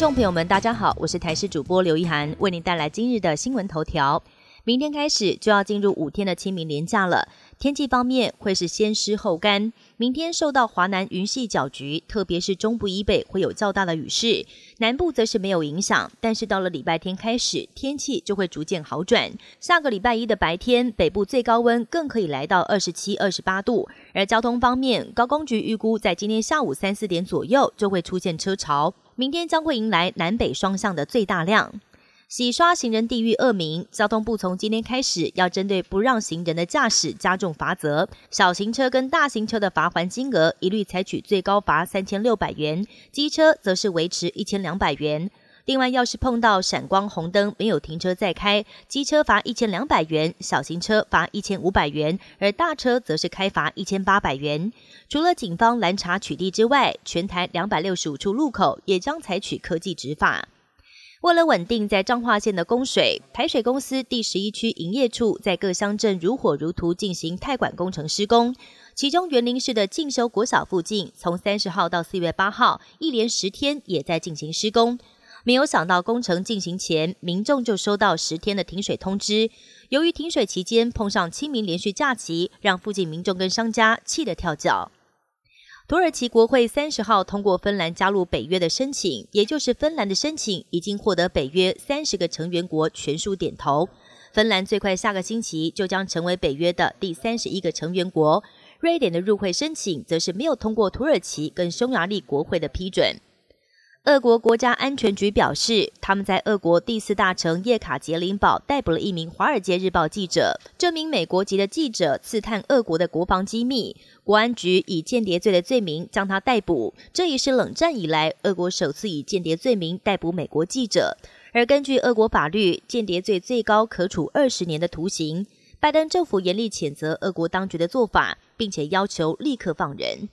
众朋友们，大家好，我是台视主播刘一涵，为您带来今日的新闻头条。明天开始就要进入五天的清明连假了。天气方面会是先湿后干，明天受到华南云系搅局，特别是中部以北会有较大的雨势，南部则是没有影响。但是到了礼拜天开始，天气就会逐渐好转。下个礼拜一的白天，北部最高温更可以来到二十七、二十八度。而交通方面，高工局预估在今天下午三四点左右就会出现车潮，明天将会迎来南北双向的最大量。洗刷行人地域恶名，交通部从今天开始要针对不让行人的驾驶加重罚则，小型车跟大型车的罚还金额一律采取最高罚三千六百元，机车则是维持一千两百元。另外，要是碰到闪光红灯没有停车再开，机车罚一千两百元，小型车罚一千五百元，而大车则是开罚一千八百元。除了警方拦查取缔之外，全台两百六十五处路口也将采取科技执法。为了稳定在彰化县的供水，台水公司第十一区营业处在各乡镇如火如荼进行太管工程施工。其中园林市的进修国小附近，从三十号到四月八号，一连十天也在进行施工。没有想到工程进行前，民众就收到十天的停水通知。由于停水期间碰上清明连续假期，让附近民众跟商家气得跳脚。土耳其国会三十号通过芬兰加入北约的申请，也就是芬兰的申请已经获得北约三十个成员国全数点头。芬兰最快下个星期就将成为北约的第三十一个成员国。瑞典的入会申请则是没有通过土耳其跟匈牙利国会的批准。俄国国家安全局表示，他们在俄国第四大城叶卡捷琳堡逮捕了一名《华尔街日报》记者。这名美国籍的记者刺探俄国的国防机密，国安局以间谍罪的罪名将他逮捕。这也是冷战以来俄国首次以间谍罪名逮捕美国记者。而根据俄国法律，间谍罪最高可处二十年的徒刑。拜登政府严厉谴责俄国当局的做法，并且要求立刻放人。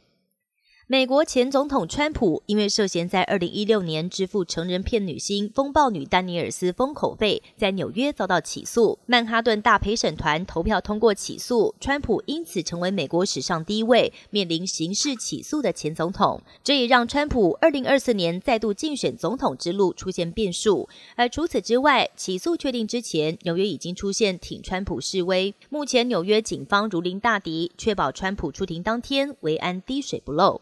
美国前总统川普因为涉嫌在二零一六年支付成人片女星风暴女丹尼尔斯封口费，在纽约遭到起诉。曼哈顿大陪审团投票通过起诉川普，因此成为美国史上第一位面临刑事起诉的前总统。这也让川普二零二四年再度竞选总统之路出现变数。而除此之外，起诉确定之前，纽约已经出现挺川普示威。目前纽约警方如临大敌，确保川普出庭当天维安滴水不漏。